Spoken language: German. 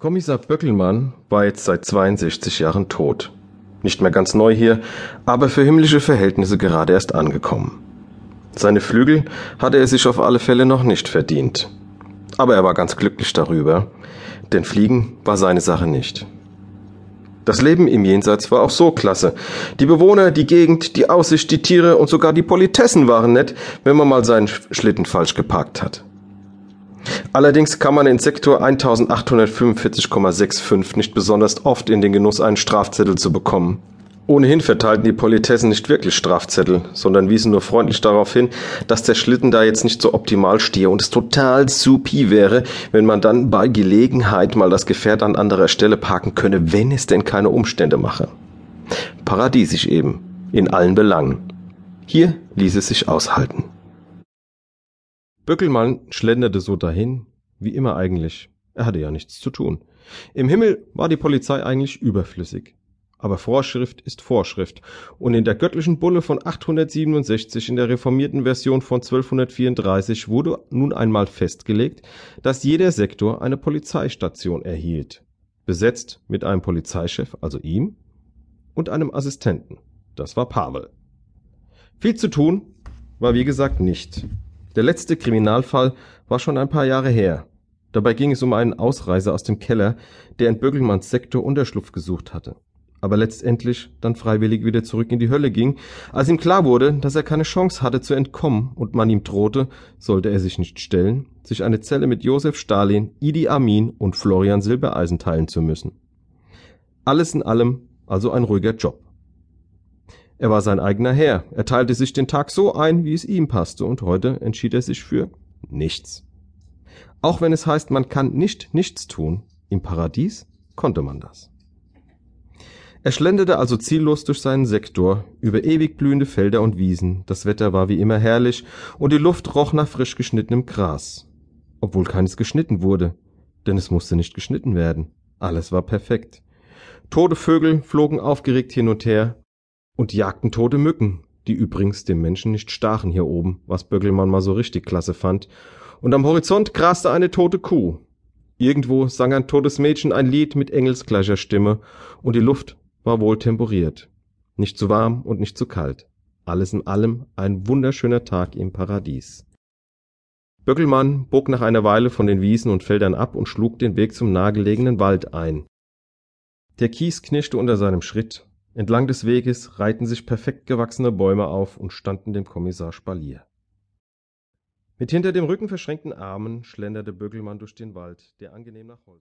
Kommissar Böckelmann war jetzt seit 62 Jahren tot. Nicht mehr ganz neu hier, aber für himmlische Verhältnisse gerade erst angekommen. Seine Flügel hatte er sich auf alle Fälle noch nicht verdient. Aber er war ganz glücklich darüber, denn Fliegen war seine Sache nicht. Das Leben im Jenseits war auch so klasse. Die Bewohner, die Gegend, die Aussicht, die Tiere und sogar die Politessen waren nett, wenn man mal seinen Schlitten falsch geparkt hat. Allerdings kam man in Sektor 1845,65 nicht besonders oft in den Genuss, einen Strafzettel zu bekommen. Ohnehin verteilten die Politessen nicht wirklich Strafzettel, sondern wiesen nur freundlich darauf hin, dass der Schlitten da jetzt nicht so optimal stehe und es total supi wäre, wenn man dann bei Gelegenheit mal das Gefährt an anderer Stelle parken könne, wenn es denn keine Umstände mache. Paradiesisch eben, in allen Belangen. Hier ließ es sich aushalten. Böckelmann schlenderte so dahin, wie immer eigentlich. Er hatte ja nichts zu tun. Im Himmel war die Polizei eigentlich überflüssig. Aber Vorschrift ist Vorschrift. Und in der göttlichen Bulle von 867 in der reformierten Version von 1234 wurde nun einmal festgelegt, dass jeder Sektor eine Polizeistation erhielt. Besetzt mit einem Polizeichef, also ihm, und einem Assistenten. Das war Pavel. Viel zu tun war wie gesagt nicht. Der letzte Kriminalfall war schon ein paar Jahre her. Dabei ging es um einen Ausreiser aus dem Keller, der in Bögelmanns Sektor Unterschlupf gesucht hatte aber letztendlich dann freiwillig wieder zurück in die Hölle ging, als ihm klar wurde, dass er keine Chance hatte zu entkommen und man ihm drohte, sollte er sich nicht stellen, sich eine Zelle mit Josef Stalin, Idi Amin und Florian Silbereisen teilen zu müssen. Alles in allem also ein ruhiger Job. Er war sein eigener Herr, er teilte sich den Tag so ein, wie es ihm passte, und heute entschied er sich für nichts. Auch wenn es heißt, man kann nicht nichts tun, im Paradies konnte man das. Er schlenderte also ziellos durch seinen Sektor, über ewig blühende Felder und Wiesen, das Wetter war wie immer herrlich, und die Luft roch nach frisch geschnittenem Gras. Obwohl keines geschnitten wurde, denn es musste nicht geschnitten werden. Alles war perfekt. Tote Vögel flogen aufgeregt hin und her und jagten tote Mücken, die übrigens dem Menschen nicht stachen hier oben, was Böckelmann mal so richtig klasse fand, und am Horizont graste eine tote Kuh. Irgendwo sang ein totes Mädchen ein Lied mit engelsgleicher Stimme, und die Luft war wohl temperiert. Nicht zu warm und nicht zu kalt. Alles in allem ein wunderschöner Tag im Paradies. Böckelmann bog nach einer Weile von den Wiesen und Feldern ab und schlug den Weg zum nahegelegenen Wald ein. Der Kies knirschte unter seinem Schritt. Entlang des Weges reihten sich perfekt gewachsene Bäume auf und standen dem Kommissar Spalier. Mit hinter dem Rücken verschränkten Armen schlenderte Böckelmann durch den Wald, der angenehm nach Holz